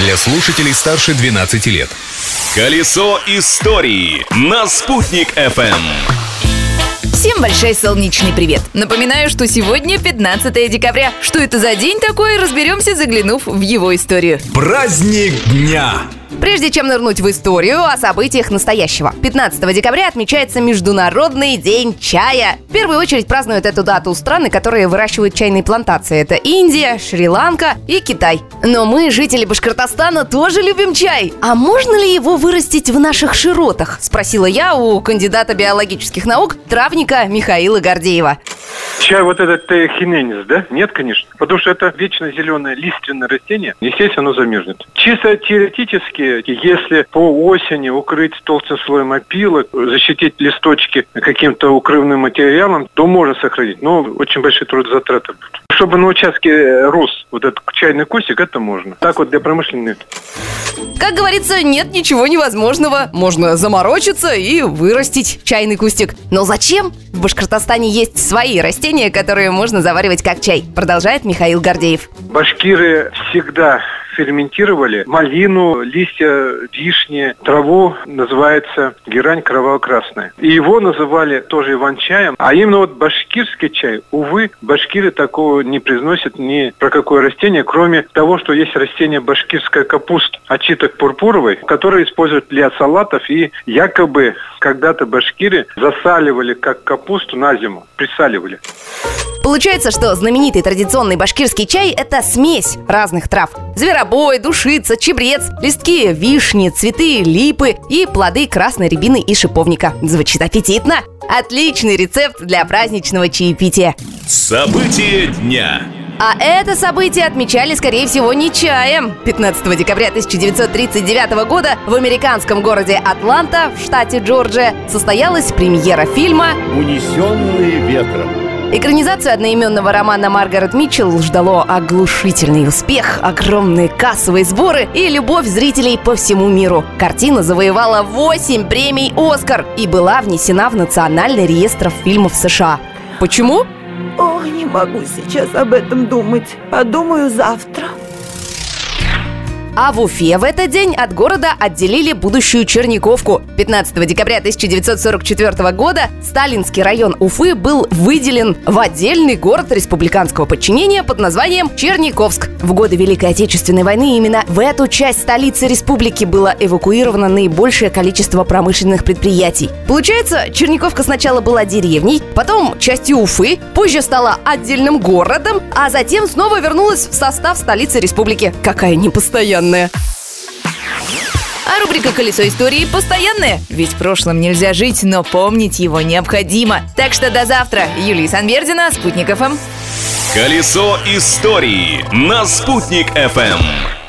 для слушателей старше 12 лет. Колесо истории на «Спутник FM. Всем большой солнечный привет! Напоминаю, что сегодня 15 декабря. Что это за день такой, разберемся, заглянув в его историю. Праздник дня! Прежде чем нырнуть в историю о событиях настоящего. 15 декабря отмечается Международный день чая. В первую очередь празднуют эту дату страны, которые выращивают чайные плантации. Это Индия, Шри-Ланка и Китай. Но мы, жители Башкортостана, тоже любим чай. А можно ли его вырастить в наших широтах? Спросила я у кандидата биологических наук, травника Михаила Гордеева. Чай вот этот хиненис, да? Нет, конечно. Потому что это вечно зеленое лиственное растение. Естественно, оно замерзнет. Чисто теоретически, если по осени укрыть толстым слоем опилок, защитить листочки каким-то укрывным материалом, то можно сохранить. Но очень большие трудозатраты будут. Чтобы на участке рос вот этот чайный кустик, это можно. Так вот для промышленных. Как говорится, нет ничего невозможного. Можно заморочиться и вырастить чайный кустик. Но зачем? В Башкортостане есть свои растения, которые можно заваривать как чай. Продолжает Михаил Гордеев. Башкиры всегда ферментировали малину, листья вишни, траву, называется герань кроваво-красная. И его называли тоже иван-чаем. А именно вот башкирский чай, увы, башкиры такого не произносят ни про какое растение, кроме того, что есть растение башкирская капуста, очиток пурпуровой, которое используют для салатов и якобы когда-то башкиры засаливали как капусту на зиму, присаливали. Получается, что знаменитый традиционный башкирский чай – это смесь разных трав. Зверобой, душица, чебрец, листки вишни, цветы липы и плоды красной рябины и шиповника. Звучит аппетитно! Отличный рецепт для праздничного чаепития. События дня. А это событие отмечали, скорее всего, не чаем. 15 декабря 1939 года в американском городе Атланта в штате Джорджия состоялась премьера фильма «Унесенные ветром». Экранизацию одноименного романа Маргарет Митчелл ждало оглушительный успех, огромные кассовые сборы и любовь зрителей по всему миру. Картина завоевала 8 премий «Оскар» и была внесена в Национальный реестр фильмов США. Почему? Ох, не могу сейчас об этом думать. Подумаю завтра. А в Уфе в этот день от города отделили будущую Черниковку. 15 декабря 1944 года Сталинский район Уфы был выделен в отдельный город республиканского подчинения под названием Черниковск. В годы Великой Отечественной войны именно в эту часть столицы республики было эвакуировано наибольшее количество промышленных предприятий. Получается, Черниковка сначала была деревней, потом частью Уфы, позже стала отдельным городом, а затем снова вернулась в состав столицы республики. Какая непостоянная постоянная. А рубрика «Колесо истории» постоянная. Ведь прошлым нельзя жить, но помнить его необходимо. Так что до завтра. Юлия Санбердина, Спутник ФМ. Колесо истории на «Спутник FM.